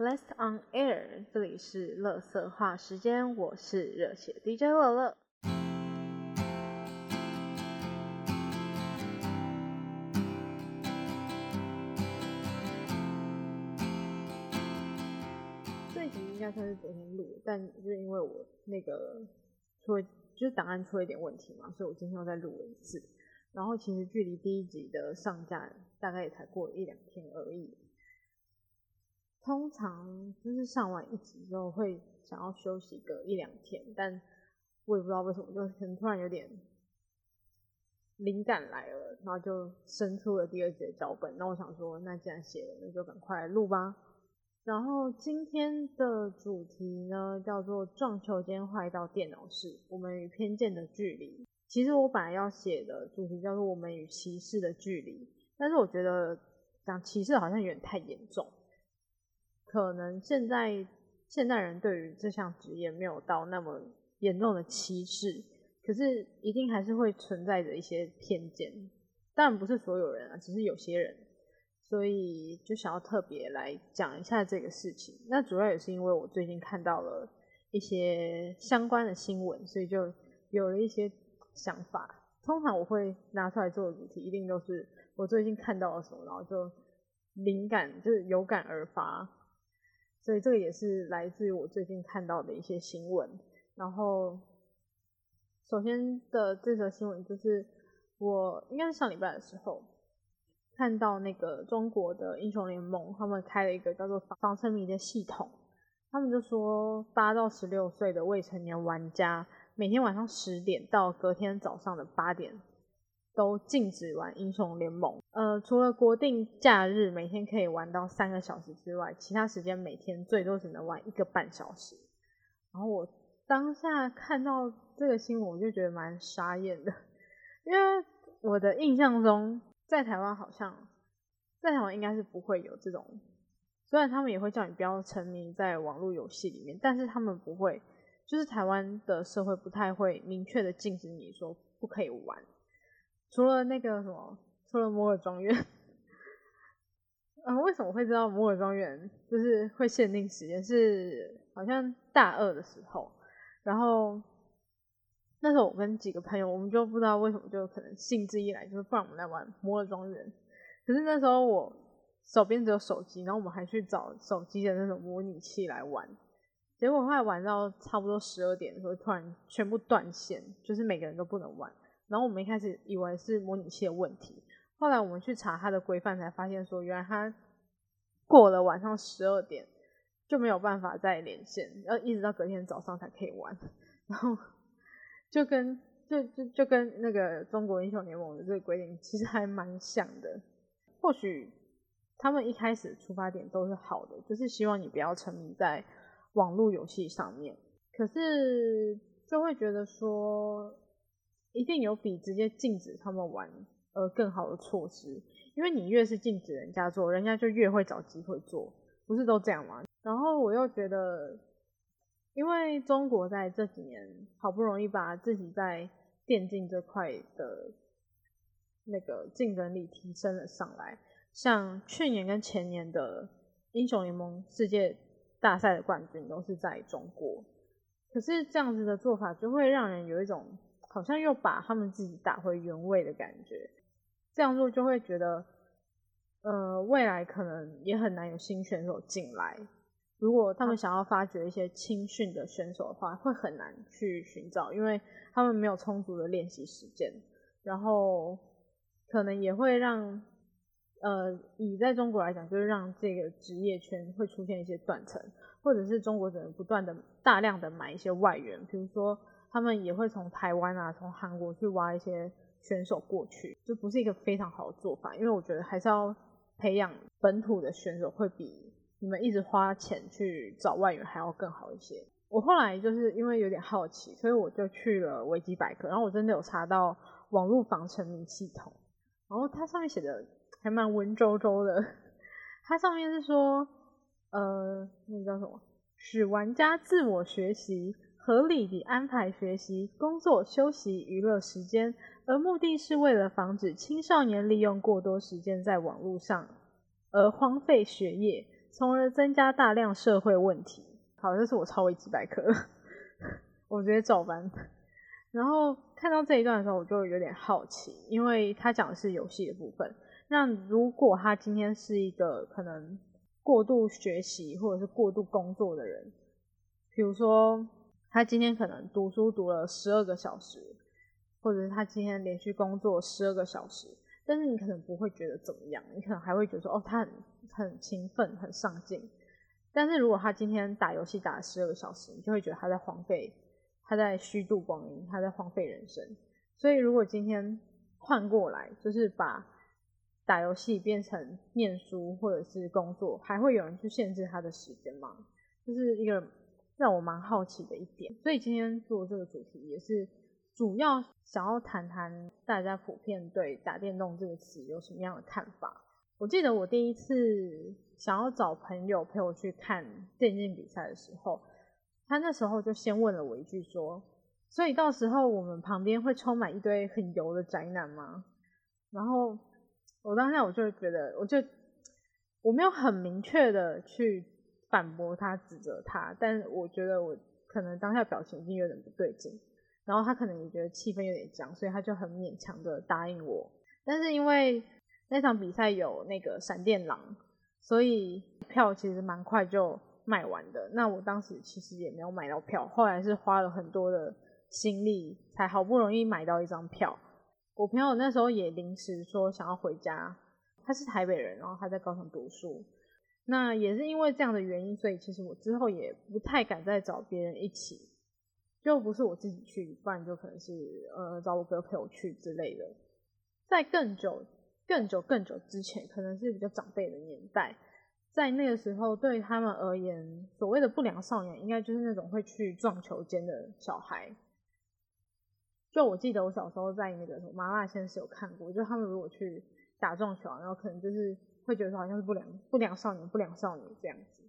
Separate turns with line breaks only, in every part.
Blessed on air，这里是乐色话时间，我是热血 DJ 乐乐。这一集应该算是昨天录，但就是因为我那个出了，就是档案出了一点问题嘛，所以我今天又再录了一次。然后其实距离第一集的上架大概也才过了一两天而已。通常就是上完一集之后会想要休息个一两天，但我也不知道为什么，就可能突然有点灵感来了，然后就生出了第二集的脚本。那我想说，那既然写了，那就赶快录吧。然后今天的主题呢，叫做“撞球间坏到电脑室，我们与偏见的距离”。其实我本来要写的主题叫做“我们与歧视的距离”，但是我觉得讲歧视好像有点太严重。可能现在现代人对于这项职业没有到那么严重的歧视，可是一定还是会存在着一些偏见。当然不是所有人啊，只是有些人，所以就想要特别来讲一下这个事情。那主要也是因为我最近看到了一些相关的新闻，所以就有了一些想法。通常我会拿出来做的主题，一定都是我最近看到了什么，然后就灵感就是有感而发。所以这个也是来自于我最近看到的一些新闻。然后，首先的这则新闻就是我应该是上礼拜的时候看到那个中国的英雄联盟，他们开了一个叫做防沉迷的系统。他们就说，八到十六岁的未成年玩家每天晚上十点到隔天早上的八点。都禁止玩英雄联盟。呃，除了国定假日每天可以玩到三个小时之外，其他时间每天最多只能玩一个半小时。然后我当下看到这个新闻，我就觉得蛮傻眼的，因为我的印象中，在台湾好像在台湾应该是不会有这种，虽然他们也会叫你不要沉迷在网络游戏里面，但是他们不会，就是台湾的社会不太会明确的禁止你说不可以玩。除了那个什么，除了摩尔庄园，嗯，为什么会知道摩尔庄园就是会限定时间？是好像大二的时候，然后那时候我跟几个朋友，我们就不知道为什么，就可能兴致一来，就是不然我们来玩摩尔庄园。可是那时候我手边只有手机，然后我们还去找手机的那种模拟器来玩，结果后来玩到差不多十二点的时候，突然全部断线，就是每个人都不能玩。然后我们一开始以为是模拟器的问题，后来我们去查它的规范，才发现说原来它过了晚上十二点就没有办法再连线，要一直到隔天早上才可以玩。然后就跟就就就跟那个中国英雄联盟的这个规定其实还蛮像的。或许他们一开始出发点都是好的，就是希望你不要沉迷在网络游戏上面，可是就会觉得说。一定有比直接禁止他们玩而更好的措施，因为你越是禁止人家做，人家就越会找机会做，不是都这样吗？然后我又觉得，因为中国在这几年好不容易把自己在电竞这块的那个竞争力提升了上来，像去年跟前年的英雄联盟世界大赛的冠军都是在中国，可是这样子的做法就会让人有一种。好像又把他们自己打回原位的感觉，这样做就会觉得，呃，未来可能也很难有新选手进来。如果他们想要发掘一些青训的选手的话，会很难去寻找，因为他们没有充足的练习时间。然后可能也会让，呃，以在中国来讲，就是让这个职业圈会出现一些断层，或者是中国只能不断的大量的买一些外援，比如说。他们也会从台湾啊，从韩国去挖一些选手过去，就不是一个非常好的做法。因为我觉得还是要培养本土的选手，会比你们一直花钱去找外援还要更好一些。我后来就是因为有点好奇，所以我就去了维基百科，然后我真的有查到网络防沉迷系统，然后它上面写的还蛮文绉绉的。它上面是说，呃，那个叫什么，使玩家自我学习。合理地安排学习、工作、休息、娱乐时间，而目的是为了防止青少年利用过多时间在网络上，而荒废学业，从而增加大量社会问题。好，这是我超维基百科，我直接照搬。然后看到这一段的时候，我就有点好奇，因为他讲的是游戏的部分。那如果他今天是一个可能过度学习或者是过度工作的人，比如说他今天可能读书读了十二个小时，或者是他今天连续工作十二个小时，但是你可能不会觉得怎么样，你可能还会觉得说，哦，他很很勤奋，很上进。但是如果他今天打游戏打了十二个小时，你就会觉得他在荒废。他在虚度光阴，他在荒废人生。所以，如果今天换过来，就是把打游戏变成念书或者是工作，还会有人去限制他的时间吗？就是一个让我蛮好奇的一点。所以今天做这个主题，也是主要想要谈谈大家普遍对“打电动”这个词有什么样的看法。我记得我第一次想要找朋友陪我去看电竞比赛的时候。他那时候就先问了我一句说：“所以到时候我们旁边会充满一堆很油的宅男吗？”然后我当下我就觉得，我就我没有很明确的去反驳他、指责他，但我觉得我可能当下表情已经有点不对劲，然后他可能也觉得气氛有点僵，所以他就很勉强的答应我。但是因为那场比赛有那个闪电狼，所以票其实蛮快就。卖完的，那我当时其实也没有买到票，后来是花了很多的心力，才好不容易买到一张票。我朋友那时候也临时说想要回家，他是台北人，然后他在高雄读书，那也是因为这样的原因，所以其实我之后也不太敢再找别人一起，就不是我自己去，不然就可能是呃找我哥陪我去之类的。在更久、更久、更久之前，可能是比较长辈的年代。在那个时候，对他们而言，所谓的不良少年，应该就是那种会去撞球间的小孩。就我记得，我小时候在那个什么麻辣鲜师有看过，就他们如果去打撞球，然后可能就是会觉得好像是不良不良少年、不良少女这样子。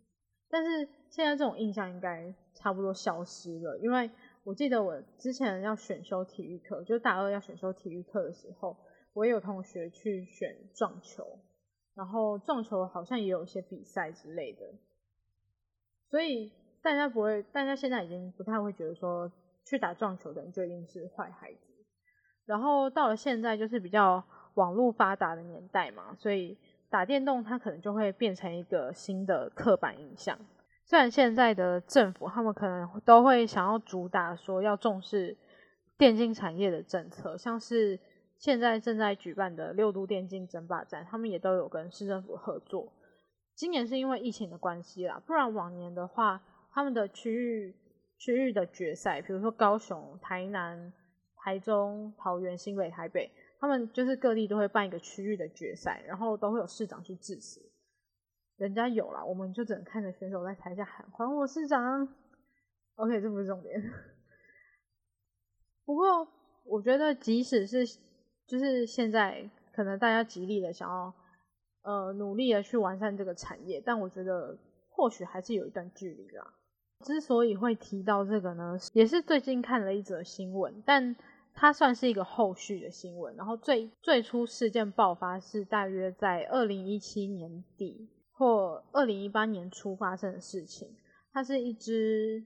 但是现在这种印象应该差不多消失了，因为我记得我之前要选修体育课，就大二要选修体育课的时候，我也有同学去选撞球。然后撞球好像也有一些比赛之类的，所以大家不会，大家现在已经不太会觉得说去打撞球的人就一定是坏孩子。然后到了现在就是比较网络发达的年代嘛，所以打电动它可能就会变成一个新的刻板印象。虽然现在的政府他们可能都会想要主打说要重视电竞产业的政策，像是。现在正在举办的六都电竞争霸战，他们也都有跟市政府合作。今年是因为疫情的关系啦，不然往年的话，他们的区域区域的决赛，比如说高雄、台南、台中、桃园、新北、台北，他们就是各地都会办一个区域的决赛，然后都会有市长去致辞。人家有啦，我们就只能看着选手在台下喊“还我市长”。OK，这不是重点。不过我觉得，即使是就是现在，可能大家极力的想要，呃，努力的去完善这个产业，但我觉得或许还是有一段距离啦。之所以会提到这个呢，也是最近看了一则新闻，但它算是一个后续的新闻。然后最最初事件爆发是大约在二零一七年底或二零一八年初发生的事情。它是一支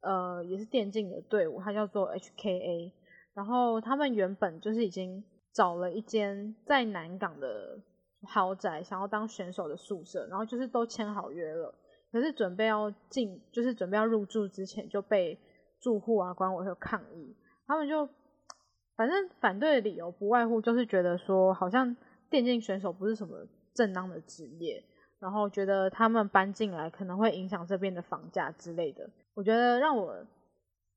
呃，也是电竞的队伍，它叫做 HKA。然后他们原本就是已经。找了一间在南港的豪宅，想要当选手的宿舍，然后就是都签好约了，可是准备要进，就是准备要入住之前就被住户啊、管委会抗议，他们就反正反对的理由不外乎就是觉得说，好像电竞选手不是什么正当的职业，然后觉得他们搬进来可能会影响这边的房价之类的。我觉得让我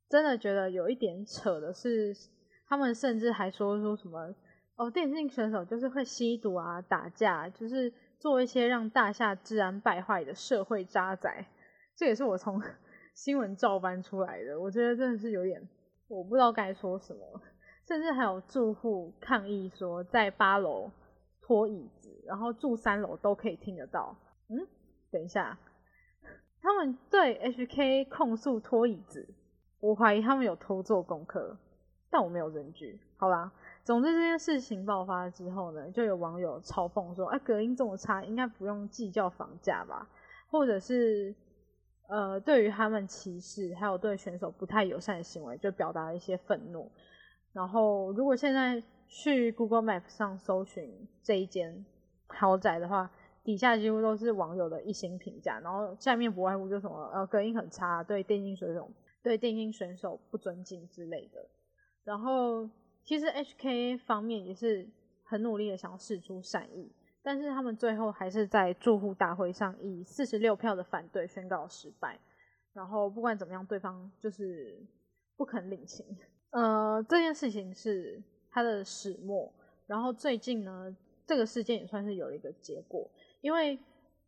真的觉得有一点扯的是，他们甚至还说说什么。哦，电竞选手就是会吸毒啊、打架，就是做一些让大厦治安败坏的社会渣仔。这也是我从 新闻照搬出来的。我觉得真的是有点，我不知道该说什么。甚至还有住户抗议说，在八楼拖椅子，然后住三楼都可以听得到。嗯，等一下，他们对 HK 控诉拖椅子，我怀疑他们有偷做功课，但我没有证据。好啦。总之，这件事情爆发之后呢，就有网友嘲讽说：“哎，隔音这么差，应该不用计较房价吧？”或者是呃对于他们歧视，还有对选手不太友善的行为，就表达了一些愤怒。然后如果现在去 Google Map 上搜寻这一间豪宅的话，底下几乎都是网友的一星评价，然后下面不外乎就什么呃隔音很差，对电竞选手对电竞选手不尊敬之类的。然后其实 HK 方面也是很努力的想要试出善意，但是他们最后还是在住户大会上以四十六票的反对宣告失败。然后不管怎么样，对方就是不肯领情。呃，这件事情是他的始末。然后最近呢，这个事件也算是有一个结果。因为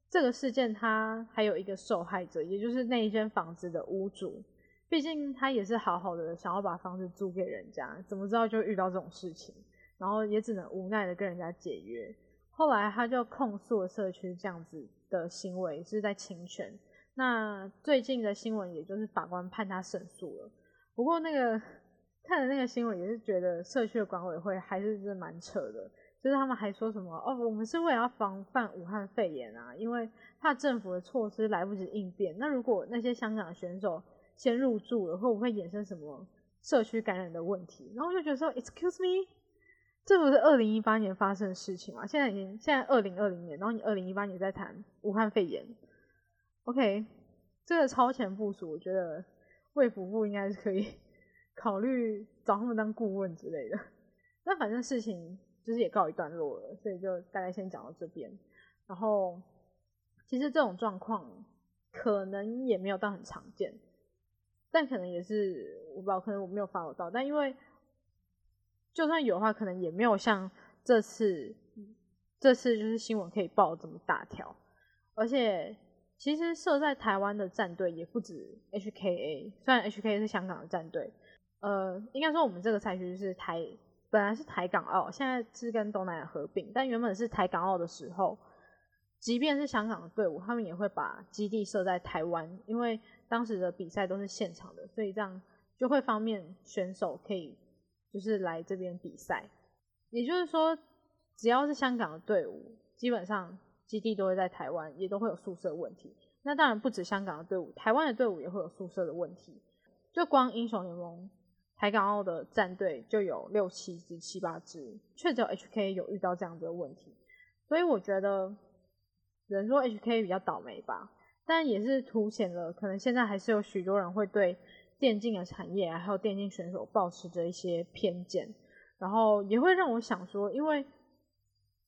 这个事件，他还有一个受害者，也就是那一间房子的屋主。毕竟他也是好好的想要把房子租给人家，怎么知道就遇到这种事情，然后也只能无奈的跟人家解约。后来他就控诉了社区这样子的行为是在侵权。那最近的新闻，也就是法官判他胜诉了。不过那个看了那个新闻，也是觉得社区的管委会还是是蛮扯的。就是他们还说什么哦，我们是为了要防范武汉肺炎啊，因为怕政府的措施来不及应变。那如果那些香港选手先入住了，会不会衍生什么社区感染的问题？然后就觉得说，Excuse me，这不是二零一八年发生的事情吗？现在已经现在二零二零年，然后你二零一八年在谈武汉肺炎，OK，这个超前部署，我觉得卫福部应该是可以考虑找他们当顾问之类的。那反正事情。就是也告一段落了，所以就大概先讲到这边。然后，其实这种状况可能也没有到很常见，但可能也是我不知道，可能我没有发我到。但因为就算有的话，可能也没有像这次这次就是新闻可以报这么大条。而且，其实设在台湾的战队也不止 HKA，虽然 HKA 是香港的战队，呃，应该说我们这个赛区是台。本来是台港澳，现在是跟东南亚合并，但原本是台港澳的时候，即便是香港的队伍，他们也会把基地设在台湾，因为当时的比赛都是现场的，所以这样就会方便选手可以就是来这边比赛。也就是说，只要是香港的队伍，基本上基地都会在台湾，也都会有宿舍问题。那当然不止香港的队伍，台湾的队伍也会有宿舍的问题。就光英雄联盟。台港澳的战队就有六七支、七八支，却只有 HK 有遇到这样子的问题，所以我觉得人说 HK 比较倒霉吧，但也是凸显了可能现在还是有许多人会对电竞的产业还有电竞选手保持着一些偏见，然后也会让我想说，因为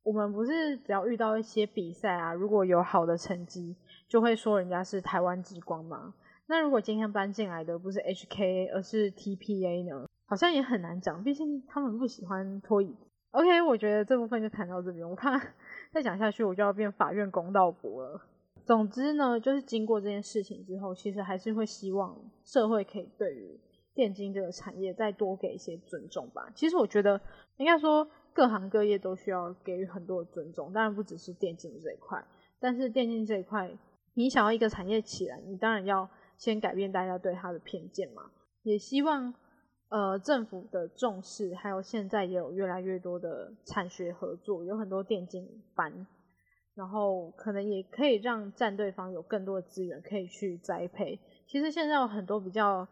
我们不是只要遇到一些比赛啊，如果有好的成绩，就会说人家是台湾之光吗？那如果今天搬进来的不是 HKA 而是 TPA 呢？好像也很难讲，毕竟他们不喜欢拖椅。OK，我觉得这部分就谈到这边，我怕 再讲下去我就要变法院公道伯了。总之呢，就是经过这件事情之后，其实还是会希望社会可以对于电竞这个产业再多给一些尊重吧。其实我觉得应该说各行各业都需要给予很多的尊重，当然不只是电竞这一块，但是电竞这一块，你想要一个产业起来，你当然要。先改变大家对他的偏见嘛，也希望呃政府的重视，还有现在也有越来越多的产学合作，有很多电竞班，然后可能也可以让战队方有更多的资源可以去栽培。其实现在有很多比较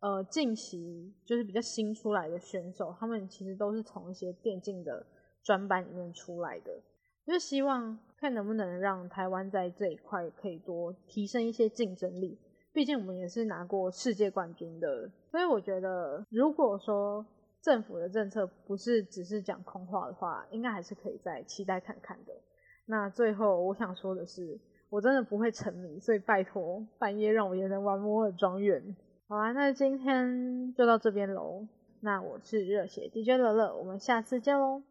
呃近期就是比较新出来的选手，他们其实都是从一些电竞的专班里面出来的，就是希望看能不能让台湾在这一块可以多提升一些竞争力。毕竟我们也是拿过世界冠军的，所以我觉得，如果说政府的政策不是只是讲空话的话，应该还是可以再期待看看的。那最后我想说的是，我真的不会沉迷，所以拜托半夜让我也能玩摩尔庄园。好啦，那今天就到这边喽。那我是热血 DJ 乐乐，我们下次见喽。